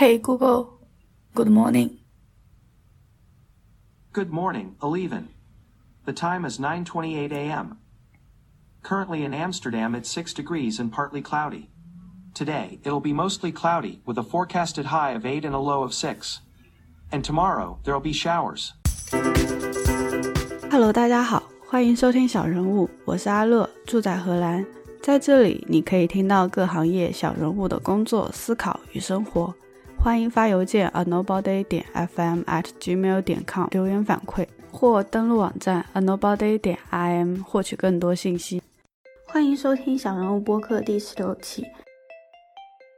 Hey Google, good morning. Good morning, Eleven. The time is 9:28 a.m. Currently in Amsterdam it's 6 degrees and partly cloudy. Today, it'll be mostly cloudy with a forecasted high of 8 and a low of 6. And tomorrow, there'll be showers. Hello，大家好，欢迎收听小人物，我是阿乐，住在荷兰。在这里，你可以听到各行业小人物的工作、思考与生活。 欢迎发邮件 a nobody 点 fm at gmail 点 com 留言反馈，或登录网站 a nobody 点 im 获取更多信息。欢迎收听小人物播客第十六期。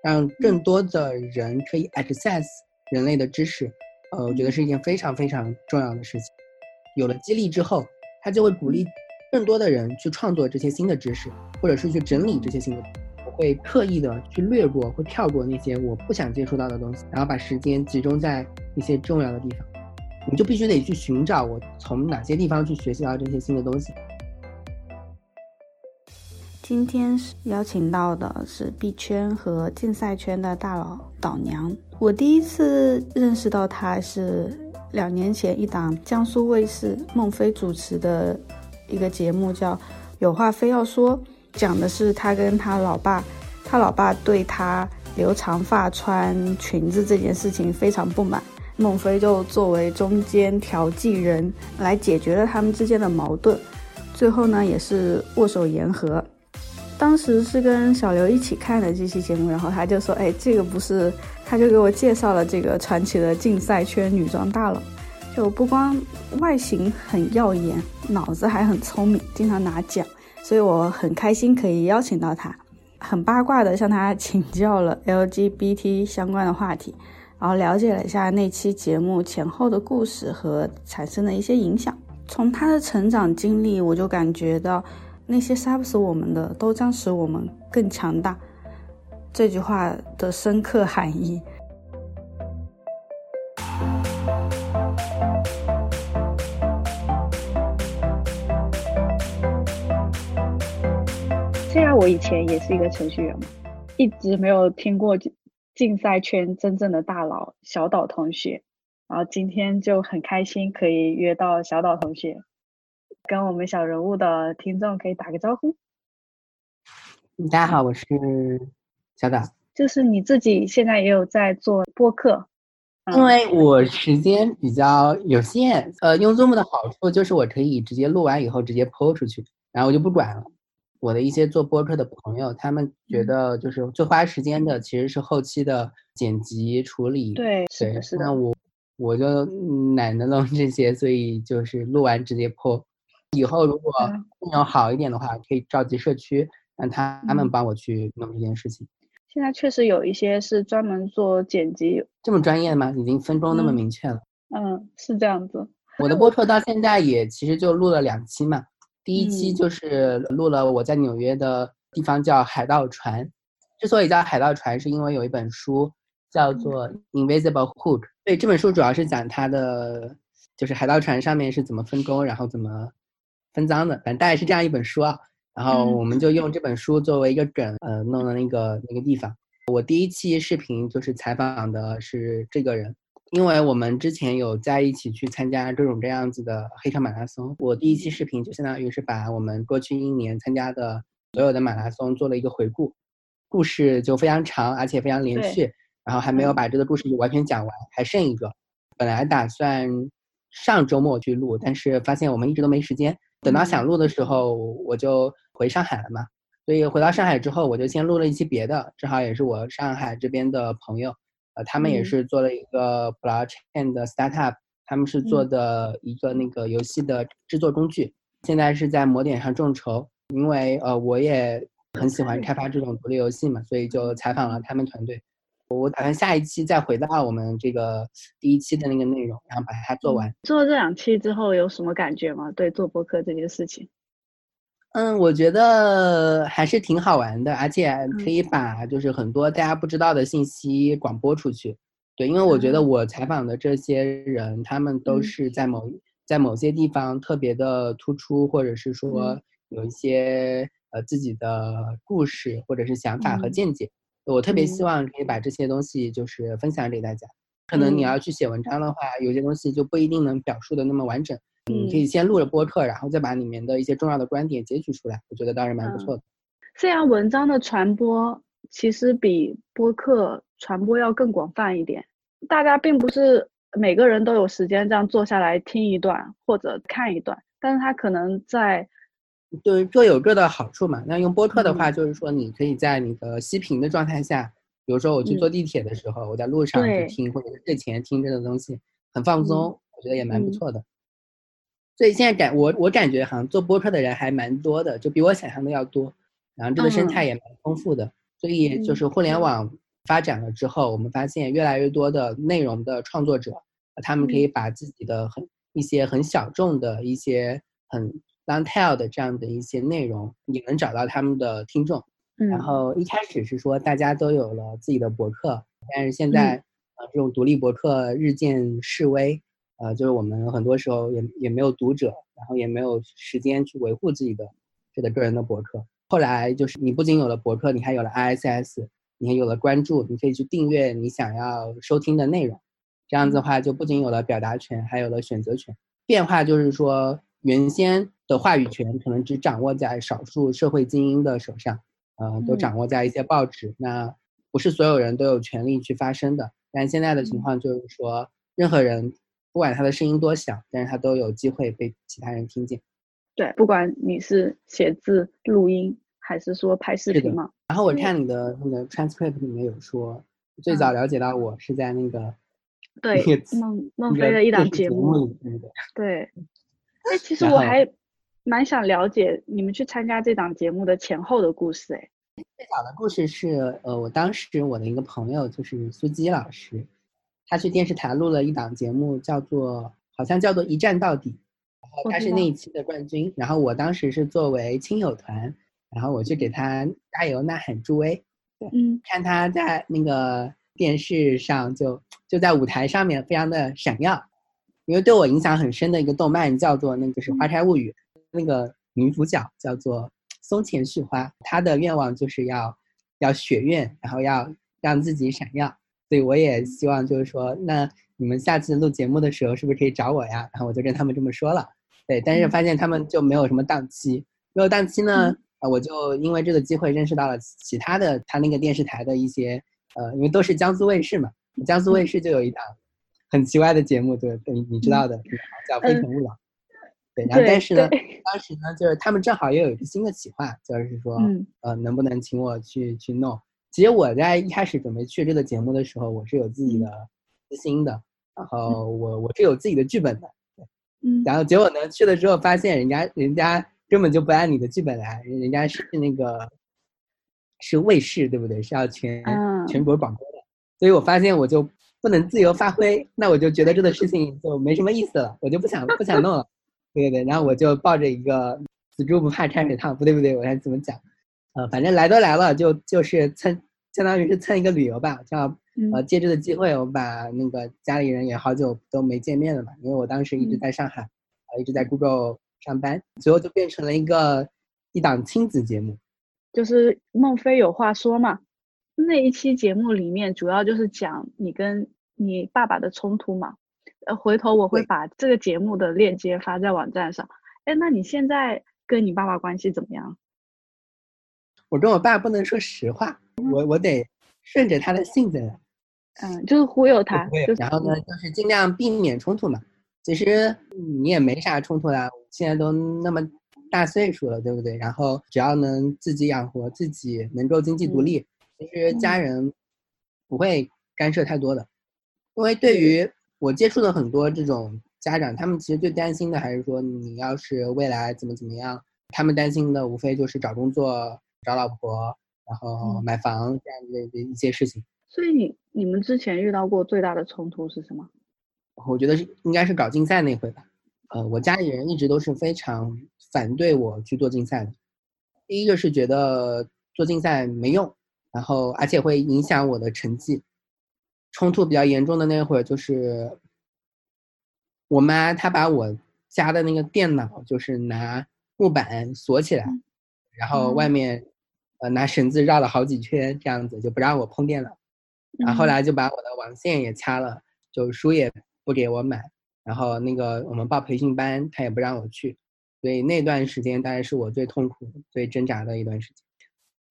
让更多的人可以 access 人类的知识，呃，我觉得是一件非常非常重要的事情。有了激励之后，他就会鼓励更多的人去创作这些新的知识，或者是去整理这些新的。会刻意的去略过，会跳过那些我不想接触到的东西，然后把时间集中在一些重要的地方。你就必须得去寻找我从哪些地方去学习到这些新的东西。今天是邀请到的是币圈和竞赛圈的大佬导娘。我第一次认识到他是两年前一档江苏卫视孟非主持的一个节目，叫《有话非要说》，讲的是他跟他老爸，他老爸对他留长发穿裙子这件事情非常不满，孟非就作为中间调剂人来解决了他们之间的矛盾，最后呢也是握手言和。当时是跟小刘一起看的这期节目，然后他就说：“哎，这个不是，他就给我介绍了这个传奇的竞赛圈女装大佬，就不光外形很耀眼，脑子还很聪明，经常拿奖，所以我很开心可以邀请到他，很八卦的向他请教了 LGBT 相关的话题，然后了解了一下那期节目前后的故事和产生的一些影响。从他的成长经历，我就感觉到。”那些杀不死我们的，都将使我们更强大。这句话的深刻含义。我以前也是一个程序员嘛，一直没有听过竞赛圈真正的大佬小岛同学，然后今天就很开心可以约到小岛同学。跟我们小人物的听众可以打个招呼。大家好，我是小岛。就是你自己现在也有在做播客，因为我时间比较有限。呃，用 Zoom 的好处就是我可以直接录完以后直接抛出去，然后我就不管了。我的一些做播客的朋友，他们觉得就是最花时间的其实是后期的剪辑处理。对，是。那我我就懒得弄这些，所以就是录完直接抛。以后如果内容好一点的话，可以召集社区，让他们帮我去弄这件事情。现在确实有一些是专门做剪辑，这么专业吗？已经分工那么明确了。嗯，是这样子。我的播客到现在也其实就录了两期嘛。第一期就是录了我在纽约的地方叫海盗船。之所以叫海盗船，是因为有一本书叫做《Invisible Hook》。对，这本书主要是讲它的，就是海盗船上面是怎么分工，然后怎么。分赃的，反正大概是这样一本书啊。然后我们就用这本书作为一个梗，呃，弄了那个那个地方。我第一期视频就是采访的是这个人，因为我们之前有在一起去参加这种这样子的黑车马拉松。我第一期视频就相当于是把我们过去一年参加的所有的马拉松做了一个回顾，故事就非常长，而且非常连续。然后还没有把这个故事完全讲完，还剩一个。本来打算上周末去录，但是发现我们一直都没时间。等到想录的时候，我就回上海了嘛。所以回到上海之后，我就先录了一期别的，正好也是我上海这边的朋友，呃，他们也是做了一个 blockchain 的 startup，他们是做的一个那个游戏的制作工具，现在是在摩点上众筹。因为呃，我也很喜欢开发这种独立游戏嘛，所以就采访了他们团队。我打算下一期再回到我们这个第一期的那个内容，然后把它做完。做了这两期之后有什么感觉吗？对做播客这件事情？嗯，我觉得还是挺好玩的，而且可以把就是很多大家不知道的信息广播出去。对，因为我觉得我采访的这些人，他们都是在某在某些地方特别的突出，或者是说有一些呃自己的故事或者是想法和见解。我特别希嗯望可以把这些东西就是分享给大家。可能你嗯要去写文章的话，有些东西就不一定能表述的那么完整。你可嗯以先录了播客，然后再把里面的一些重要的观点截取出来，我觉得倒是蛮不嗯错的。这样文章的传播其实比播客传播要更广泛一点。大家并不是每个人都有时间这样坐下来听一段或者看一段，但是他可能在对，各有各的好处嘛。那用播客的嗯话，就是说你可以在你的息屏的状态下，比如说我去坐地铁的时候，我在路上去听，或者是睡前听这个东西，很放松，我觉得也蛮不嗯错的。所以现在感我我感觉好像做播客的人还蛮多的，就比我想象的要多。然后这个生态嗯也蛮丰富的，所以就嗯是互联网发展了之后，我们发现越来越多的内容的创作者，呃他们可嗯以把自己的很一些很小众的一些很 long tail 的这样的一些内容，也能找到他们的听众。然嗯后一开始是说大家都有了自己的博客，但是现嗯在呃这种独立博客日渐式微，呃就是我们很多时候也也没有读者，然后也没有时间去维护自己的这个个人的博客。后来就是你不仅有了博客，你还有了 ISS，你还有了关注，你可以去订阅你想要收听的内容。这样子的话，就不仅有了表达权，还有了选择权。变化就是说，原先的话语权可能只掌握在少数社会精英的手上，呃，都嗯掌握在一些报纸。那不是所有人都有权利去发声的。但现在的情嗯况就是说，任何人不管他的声音多小，但是他都有机会被其他人听见。对，不管你是写字、录音，还是说拍视频嘛，然后我嗯看你的那个 transcript 里面有说，最早嗯了解到我是在那个对那个孟孟非的一档节节目，里，对对。对。哎，其实我还蛮想了解你们去参加这档节目的前后的故事。哎，最早的故事是，呃，我当时我的一个朋友就是苏基老师，他去电视台录了一档节目，叫做好像叫做《一站到底》，然后他是那一期的冠军。然后我当时是作为亲友团，然后我去给他加油呐喊助威，嗯看他在那个电视上就就在舞台上面非常的闪耀，因为对我影响很深的一个动漫叫做那个是《花开物语》，那个女主角叫做松前绪花，她的愿望就是要要许愿，然后要让自己闪耀，所以我也希望就是说，那你们下次录节目的时候是不是可以找我呀？然后我就跟他们这么说了，对，但是嗯。发现他们就没有什么档期，没有档期呢我就因为这个机会认识到了其他的他那个电视台的一些，呃，因为都是江苏卫视嘛，江苏卫视就有一档很奇怪的节目，对，你你知道的，叫《非诚勿扰》。对，然后但是呢，当时呢，就是他们正好又有一个新的企划，就是说，嗯。呃，能不能请我去去弄？其实我在一开始准备去这个节目的时候，我是有自己的私心的，然后我我是有自己的剧本的，嗯。然后结果呢，去了之后发现人家人家根本就不按你的剧本来，人人家是那个是卫视，对不对？是要全、嗯全。国广播的，所以我发现我就不能自由发挥，那我就觉得这个事情就没什么意思了，我就不想不想弄了，对对对，然后我就抱着一个死猪不怕开水烫，不对不对，我该怎么讲？呃，反正来都来了，就就是蹭，相当于是蹭一个旅游吧，这样呃，嗯借这个机会，我把那个家里人也好久都没见面了嘛，因为我当时一直嗯在上海，呃，一直在 Google 上班，最后就变成了一个一档亲子节目。就是孟非有话说嘛，那一期节目里面主要就是讲你跟你爸爸的冲突嘛。呃，回头我会把这个节目的链接发在网站上。哎，那你现在跟你爸爸关系怎么样？我跟我爸不能说实话，我我得顺着他的性子来。嗯，就是忽悠他，就是然后呢，就是尽量避免冲突嘛。其实你也没啥冲突啦，现在都那么大岁数了，对不对？然后只要能自己养活自己，能够经济独立，其实家人不会干涉太多的。因为对于我接触的很多这种家长，他们其实最担心的还是说，你要是未来怎么怎么样，他们担心的无非就是找工作、找老婆，然后嗯买房这样的的一些事情。所以你你们之前遇到过最大的冲突是什么？我觉得是应该是搞竞赛那回吧。呃，我家里人一直都是非常反对我去做竞赛的。第一个是觉得做竞赛没用，然后而且会影响我的成绩。冲突比较严重的那会儿就是，我妈她把我家的那个电脑就是拿木板锁起来，然后外嗯面呃拿绳子绕了好几圈，这样子就不让我碰电脑。然后后嗯来就把我的网线也掐了，就书也不给我买，然后那个我们报培训班她也不让我去，所以那段时间大概是我最痛苦、最挣扎的一段时间。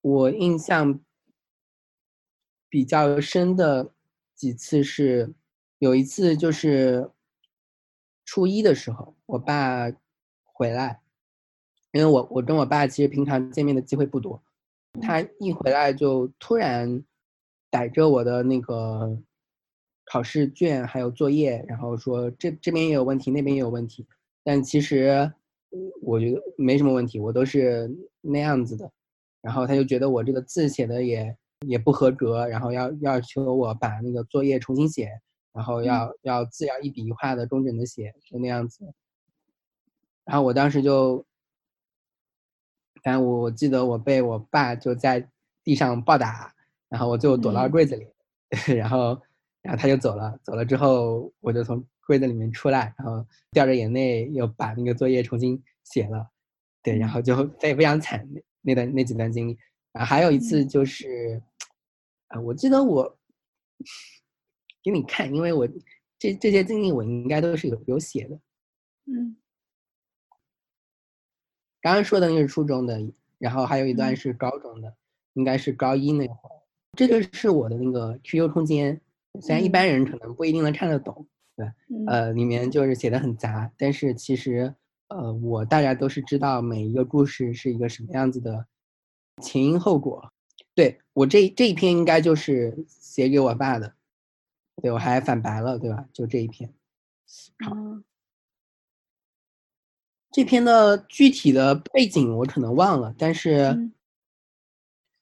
我印象比较深的几次是，有一次就是初一的时候，我爸回来，因为我我跟我爸其实平常见面的机会不多，他一回来就突然逮着我的那个考试卷还有作业，然后说这这边也有问题，那边也有问题，但其实嗯我觉得没什么问题，我都是那样子的。然后他就觉得我这个字写的也也不合格，然后要要求我把那个作业重新写，然后要要字要一笔一画的工整的写，就那样子。然后我当时就，反正我我记得我被我爸就在地上暴打，然后我就躲到嗯。柜子里，然后然后他就走了，走了之后我就从柜子里面出来，然后掉着眼泪又把那个作业重新写了，对，然后就非非常惨那那段那几段经历，然后还有一次就是，啊，我记得我给你看，因为我这这些经历我应该都是有有写的。嗯刚刚说的那是初中的，然后还有一段嗯是高中的，应该是高一那会儿。这个是我的那个 QQ 空间，虽然一嗯般人可能不一定能看得懂，对呃，里面就是写的很杂，但是其实呃，我大家都是知道每一个故事是一个什么样子的前因后果。对我这这一篇应该就是写给我爸的，对我还反白了，对吧？就这一篇。好嗯这篇的具体的背景我可能忘了，但是嗯。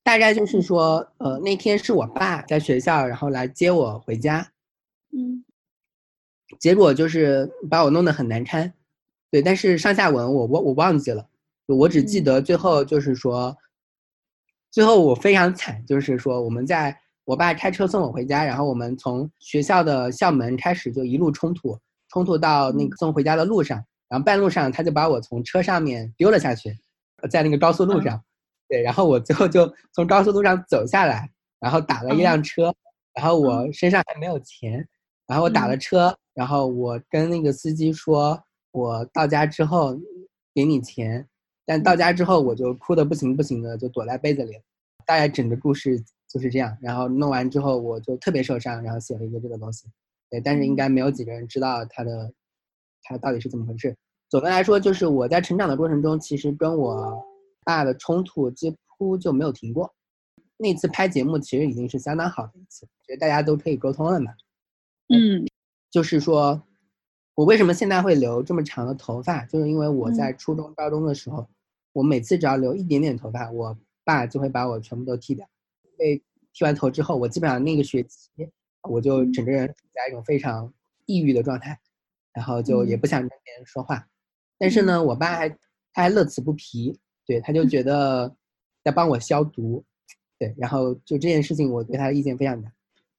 大概就是说，呃，那天是我爸在学校，然后来接我回家，嗯。结果就是把我弄得很难堪，对，但是上下文我我我忘记了，我只记嗯。得最后就是说，最后我非常惨，就是说我们在我爸开车送我回家，然后我们从学校的校门开始就一路冲突，冲突到那个送回家的路上，然后半路上他就把我从车上面丢了下去，在那个高速路嗯。上，对，然后我最后就从高速路上走下来，然后打了一辆车，然后我身上还没有钱，然后我打了嗯。车，然后我跟那个司机说，我到家之后给你钱，但到家之后我就哭的不行不行的，就躲在被子里了。大概整个故事就是这样，然后弄完之后我就特别受伤，然后写了一个这个东西，对，但是应该没有几个人知道它的它到底是怎么回事。总的来说，就是我在成长的过程中，其实跟我爸的冲突几乎就没有停过。那次拍节目其实已经是相当好的一次，觉得大家都可以沟通了嘛。嗯就是说，我为什么现在会留这么长的头发，就是因为我嗯在初中、高中的时候，我每次只要留一点点头发，我爸就会把我全部都剃掉。被剃完头之后，我基本上那个学期，我就整个人处在一种非常抑郁的状态，然后就也嗯不想跟别人说话。但是呢，我爸还他还乐此不疲，对，他就觉得在帮我消毒，对，然后就这件事情，我对他的意见非常大，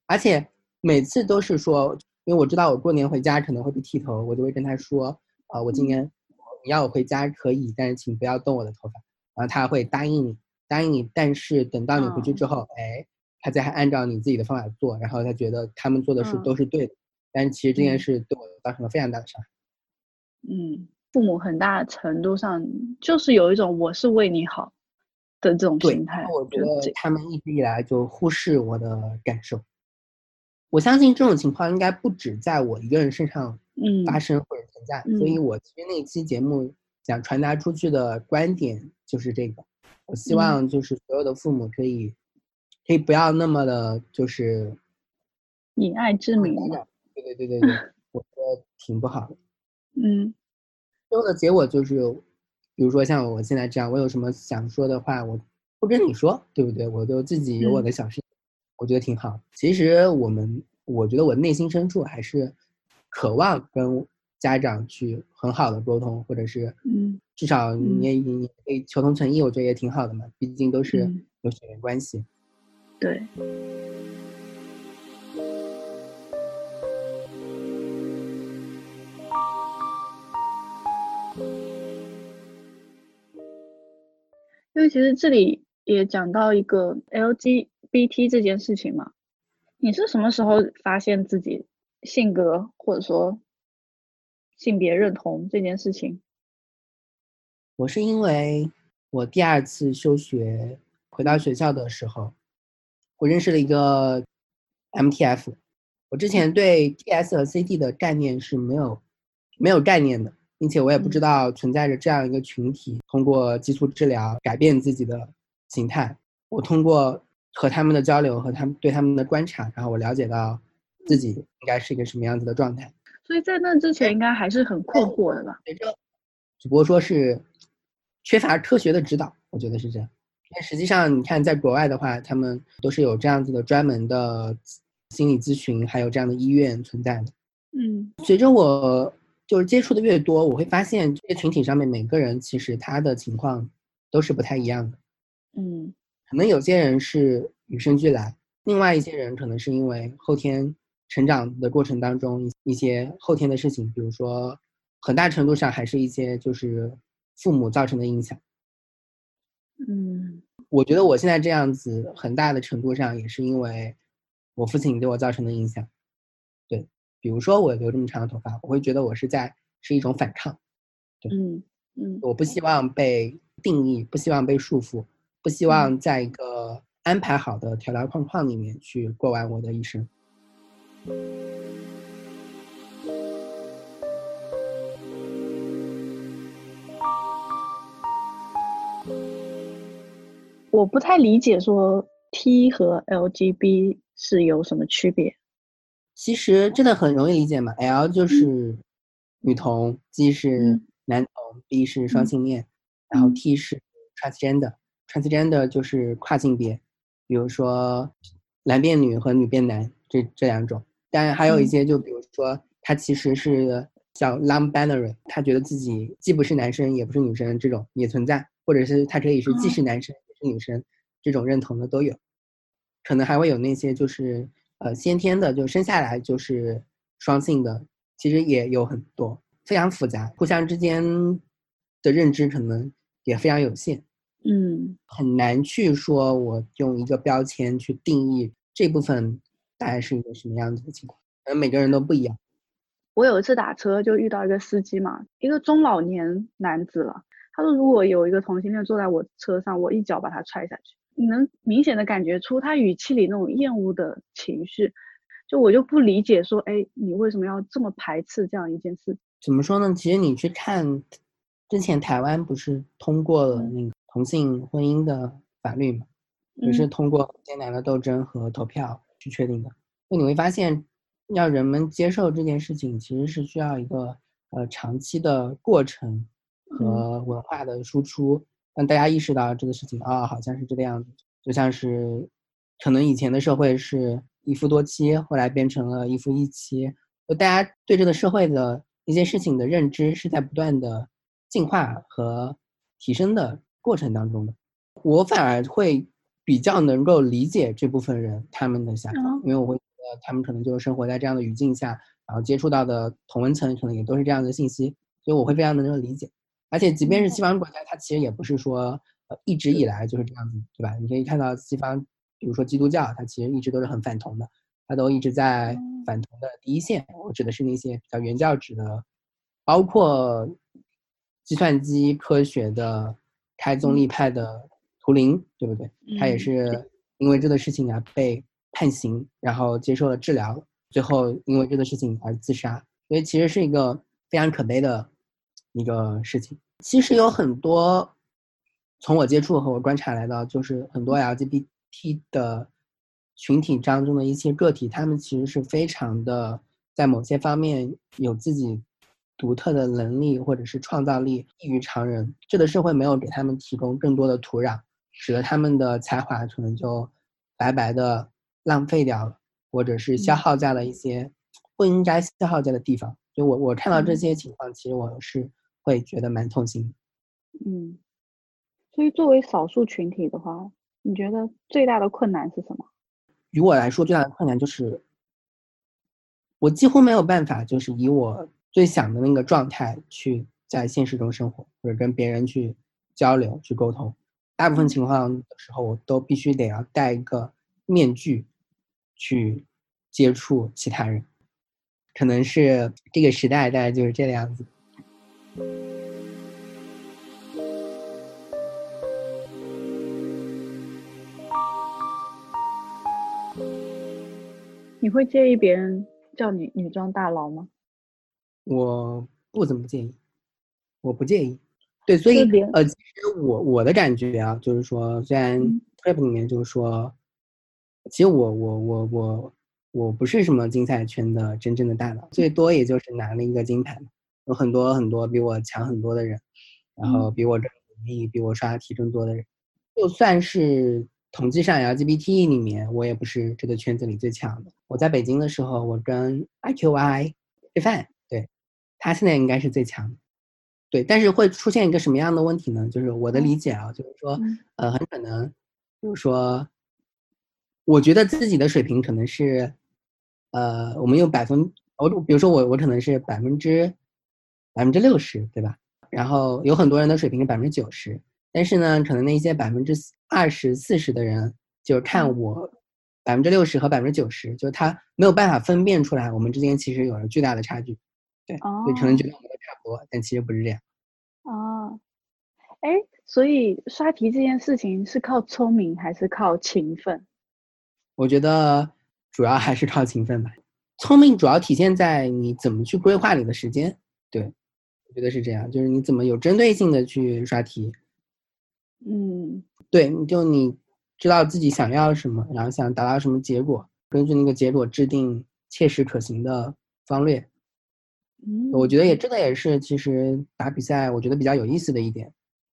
而且每次都是说，因为我知道我过年回家可能会被剃头，我就会跟他说，啊、我今年你要我回家可以，但是请不要动我的头发，然后他会答应你，答应你，但是等到你回去之后，哎，他再按照你自己的方法做，然后他觉得他们做的事嗯。都是对的，但是其实这件嗯。事对我造成了非常大的伤害。嗯，父母很大程度上就是有一种我是为你好的这种，心态我，觉得他们一直以来就忽视我的感受。我相信这种情况应该不止在我一个人身上嗯。发生或者存在，所以嗯我其实那期节目想传达出去的观点就是这个。我希嗯望就是所有的父母可以，可以不要那么的，就是以爱之名，对对对对对，我觉得挺不好的。嗯最后的结果就是，比如说像我现在这样，我有什么想说的话，我不跟你说，对不对？我就自己有我嗯的小事情，我觉得挺好。其实我们，我觉得我内心深处还是渴望跟家长去很好的沟通，或者是嗯至少嗯你也你可以求同存异，我觉得也挺好的嘛。毕竟都是嗯有血缘关系。对，因为其实这里也讲到一个 LGBT 这件事情嘛，你是什么时候发现自己性格或者说性别认同这件事情？我是因为我第二次休学回到学校的时候，我认识了一个 MTF。我之前对 TS 和 CT 的概念是没有没有概念的，并且我也不知道存在着这样一个群体，通过激素治疗改变自己的形态。我通过和他们的交流和他们对他们的观察，然后我了解到自己应该是一个什么样子的状态。所以在那之前应该还是很困惑的吧？只不过说是缺乏科学的指导，我觉得是这样。但实际上，你看在国外的话，他们都是有这样子的专门的。心理咨询还有这样的医院存在的，嗯，随着我就是接触的越多，我会发现这些群体上面每个人其实他的情况都是不太一样的，嗯，可能有些人是与生俱来，另外一些人可能是因为后天成长的过程当中一些后天的事情，比如说很大程度上还是一些就是父母造成的影响，嗯，我觉得我现在这样子很大的程度上也是因为。我父亲对我造成的影响，对，比如说我留这么长的头发，我会觉得我是在是一种反抗，对，嗯嗯，我不希望被定义，不希望被束缚，不希望在一个安排好的条条框框里面去过完我的一生。我不太理解说 T 和 LGB。是有什么区别？其实真的很容易理解嘛。L 就是女同，G 是男同，B 是双性恋，然后 T 是 transgender。transgender 就是跨性别，比如说男变女和女变男这这两种。当然还有一些，就比如说他其实是叫 non-binary，他觉得自己既不是男生也不是女生，这种也存在，或者是他可以是既是男生也是女生，这种认同的都有。可能还会有那些就是呃先天的，就生下来就是双性的，其实也有很多，非常复杂，互相之间的认知可能也非常有限，嗯，很难去说我用一个标签去定义这部分大概是一个什么样子的情况，可能每个人都不一样。我有一次打车就遇到一个司机嘛，一个中老年男子了，他说如果有一个同性恋坐在我车上，我一脚把他踹下去。你能明显的感觉出他语气里那种厌恶的情绪，就我就不理解说，哎，你为什么要这么排斥这样一件事？怎么说呢？其实你去看，之前台湾不是通过了那个同性婚姻的法律嘛，也是通过艰难的斗争和投票去确定的。那你会发现，要人们接受这件事情，其实是需要一个呃长期的过程和文化的输出。让大家意识到这个事情啊，好像是这个样子，就像是，可能以前的社会是一夫多妻，后来变成了一夫一妻，就大家对这个社会的一些事情的认知是在不断的进化和提升的过程当中的。我反而会比较能够理解这部分人他们的想法，因为我会觉得他们可能就是生活在这样的语境下，然后接触到的同文层可能也都是这样的信息，所以我会非常能够理解。而且，即便是西方国家，它其实也不是说，呃，一直以来就是这样子，对吧？你可以看到西方，比如说基督教，它其实一直都是很反同的，它都一直在反同的第一线。我指的是那些比较原教旨的，包括计算机科学的开宗立派的图灵，对不对？他也是因为这个事情啊被判刑，然后接受了治疗，最后因为这个事情而自杀。所以其实是一个非常可悲的。一个事情，其实有很多，从我接触和我观察来到，就是很多 LGBT 的群体当中的一些个体，他们其实是非常的在某些方面有自己独特的能力或者是创造力异于常人。这个社会没有给他们提供更多的土壤，使得他们的才华可能就白白的浪费掉了，或者是消耗在了一些不应该消耗在的地方。就我我看到这些情况，其实我是。会觉得蛮痛心，嗯，所以作为少数群体的话，你觉得最大的困难是什么？于我来说，最大的困难就是，我几乎没有办法，就是以我最想的那个状态去在现实中生活，或者跟别人去交流、去沟通。大部分情况的时候，我都必须得要戴一个面具去接触其他人，可能是这个时代大概就是这个样子。你会介意别人叫你女装大佬吗？我不怎么介意，我不介意。对，所以呃，其实我我的感觉啊，就是说，虽然嗯 Prep 里面就是说，其实我我我我我不是什么竞赛圈的真正的大佬，最多也就是拿了一个金牌。有很多很多比我强很多的人，然后比我更努力、比我刷题更多的人，就算是统计上 LGBT 里面，我也不是这个圈子里最强的。我在北京的时候，我跟 IQI 吃饭，对他现在应该是最强的。对，但是会出现一个什么样的问题呢？就是我的理解啊，就是说，嗯呃，很可能，比如说，我觉得自己的水平可能是，呃，我们用百分，我比如说我我可能是百分之百分之六十，对吧？然后有很多人的水平是百分之九十，但是呢，可能那些百分之二十四十的人，就是看我百分之六十和百分之九十，就是他没有办法分辨出来我们之间其实有着巨大的差距，对，就可能觉得我们都差不多，但其实不是这样。哦，哎，所以刷题这件事情是靠聪明还是靠勤奋？我觉得主要还是靠勤奋吧，聪明主要体现在你怎么去规划你的时间。对，我觉得是这样，就是你怎么有针对性的去刷题。嗯对，你就你知道自己想要什么，然后想达到什么结果，根据那个结果制定切实可行的方略。嗯，我觉得也这个也是其实打比赛我觉得比较有意思的一点。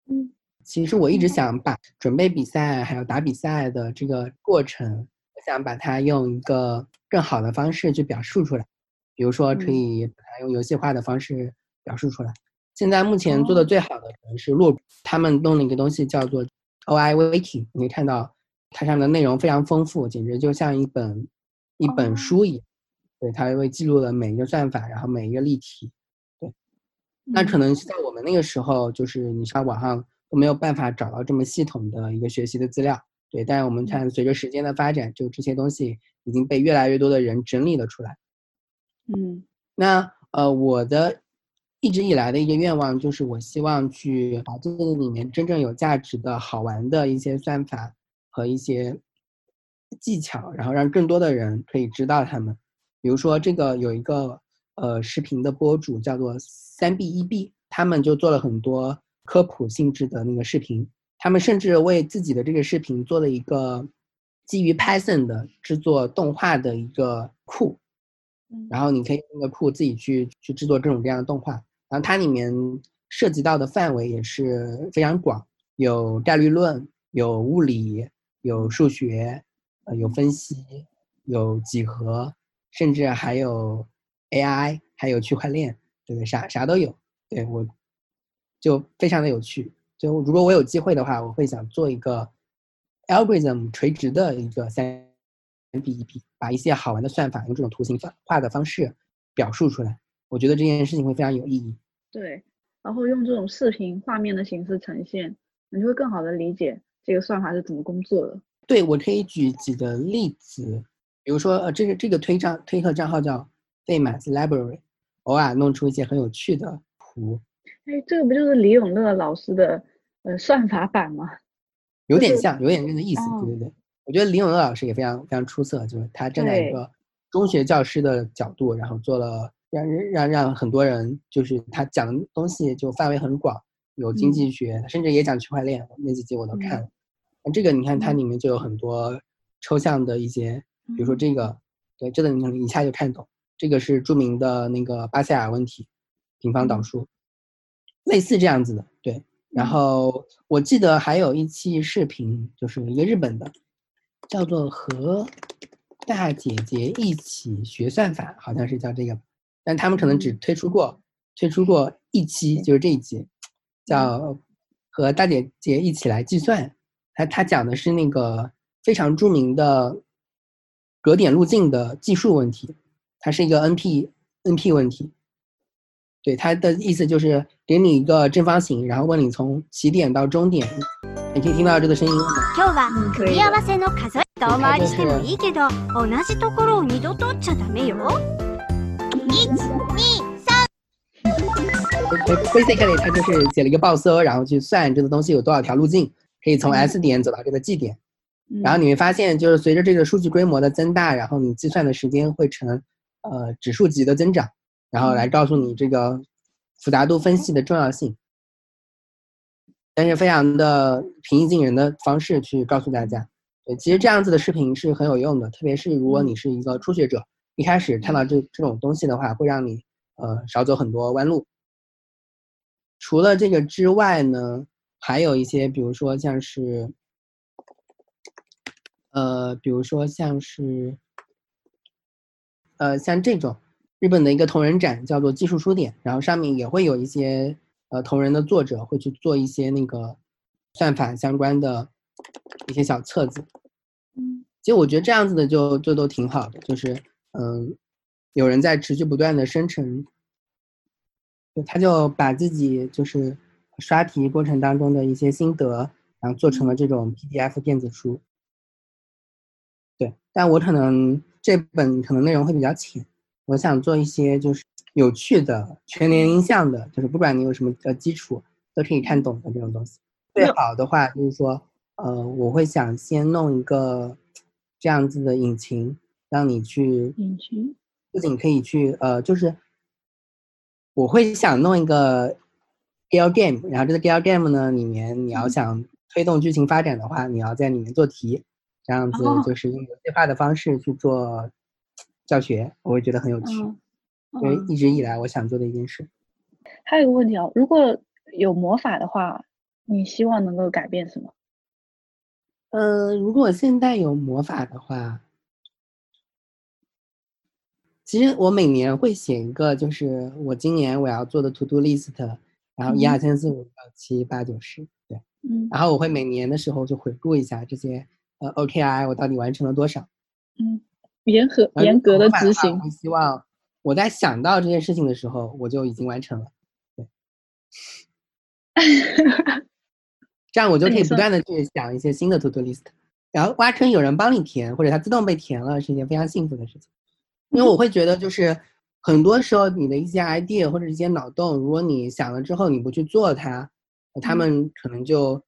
嗯其实我一直想把准备比赛还有打比赛的这个过程，我想把它用一个更好的方式去表述出来，比如说可嗯以把它用游戏化的方式表述出来。现在目前做的哦最好的可能是洛，他们弄了一个东西叫做 OI Wiki，你可以看到它上面的内容非常丰富，简直就像一本一本哦书一样。对，它会记录了每一个算法，然后每一个例题。对那可嗯能是在我们那个时候，就是你上网上都没有办法找到这么系统的一个学习的资料。对，但是我们看随着时间的发展，就这些东西已经被越来越多的人整理了出来。嗯那呃，我的一直以来的一个愿望就是，我希望去把这个里面真正有价值的好玩的一些算法和一些技巧，然后让更多的人可以知道他们。比如说，这个有一个呃视频的博主叫做三 B 一 B，他们就做了很多科普性质的那个视频，他们甚至为自己的这个视频做了一个基于 Python 的制作动画的一个库，嗯。然后你可以用那个库自己去去制作各种各样的动画，然后它里面涉及到的范围也是非常广，有概率论，有物理，有数学，呃，有分析，有几何，甚至还有 AI，还有区块链，对不对，啥啥都有。对我就非常的有趣。就如果我有机会的话，我会想做一个 algorithm 垂直的一个三 B 一 B，把一些好玩的算法用这种图形化的方式表述出来。我觉得这件事情会非常有意义。对，然后用这种视频画面的形式呈现，你就会更好的理解这个算法是怎么工作的。对我可以举几个例子，比如说呃，这个这个推账推特账号叫费马斯 Library，偶尔弄出一些很有趣的图，哎，这个不就是李永乐老师的呃算法版吗？有点像，有点那个意思。哦对对对，我觉得李永乐老师也非常非常出色，就是他站在一个中学教师的角度，然后做了让让让很多人就是他讲的东西就范围很广，有经嗯济学，甚至也讲区块链，那几集我都看嗯了。那这个你看它嗯里面就有很多抽象的一些，比如说嗯这个，对，这个你能一下就看懂。这个是著名的那个巴塞尔问题，平方导嗯数，类似这样子的，对。然嗯后我记得还有一期视频，就是一个日本的，叫做和大姐姐一起学算法，好像是叫这个，但他们可能只嗯推出过推出过一期，就是这一集，叫和大姐姐一起来计算。他他讲的是那个非常著名的格点路径的计数问题，它是一个 NP NP 问题。对，它的意思就是给你一个正方形，然后问你从起点到终点 你可以听到这个声音。今日は組み合わせの数え遠回りしてもいいけど同じところを二度と打っちゃダメよ。一、二、三。 Basically，它就是写了一个报搜，然后去算这个东西有多少条路径，可以从 S 点走到这个 G 点。 嗯然后你会发现，就是随着这个数据规模的增大，然后你计算的时间会呈呃指数级的增长，然后来告诉你这个复杂度分析的重要性。但是非常的平易近人的方式去告诉大家，对，其实这样子的视频是很有用的，特别是如果你是一个初学者，一开始看到这这种东西的话，会让你呃少走很多弯路。除了这个之外呢，还有一些，比如说像是。呃，比如说像是，呃，像这种日本的一个同人展叫做技术书店，然后上面也会有一些呃同人的作者会去做一些那个算法相关的一些小册子。嗯，其实我觉得这样子的就就都挺好的，就是嗯，有人在持续不断的生成，就他就把自己就是刷题过程当中的一些心得，然后做成了这种 PDF 电子书。对，但我可能这本可能内容会比较浅，我想做一些就是有趣的、全年龄向的，就是不管你有什么呃基础都可以看懂的这种东西。最好的话就是说，呃，我会想先弄一个这样子的引擎，让你去引擎，不仅可以去呃，就是我会想弄一个 gal game，然后这个 gal game 呢里面你要想推动剧情发展的话，你要在里面做题。这样子哦。就是用游戏化的方式去做教学，我会觉得很有趣，嗯因为嗯。一直以来我想做的一件事。还有一个问题啊，如果有魔法的话，你希望能够改变什么？呃，如果现在有魔法的话，其实我每年会写一个，就是我今年我要做的 to do list，然后一二三四五六七八九十，对，嗯。然后我会每年的时候就回顾一下这些呃 OKI 我到底完成了多少。嗯，严格严格的执行我。希望我在想到这件事情的时候，我就已经完成了。对，这样我就可以不断的去想一些新的 to do list，然后挖坑有人帮你填，或者它自动被填了，是一件非常幸福的事情。因为我会觉得，就是很多时候你的一些 idea 或者一些脑洞，如果你想了之后你不去做它，他嗯们可能就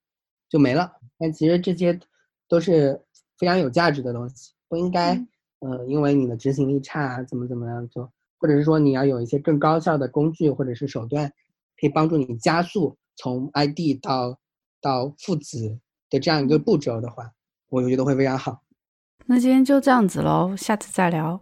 就没了。但其实这些都是非常有价值的东西，不应该嗯呃因为你的执行力差怎么怎么样就，或者是说你要有一些更高效的工具或者是手段，可以帮助你加速从 ID 到到父子的这样一个步骤的话，我就觉得会非常好。那今天就这样子喽，下次再聊。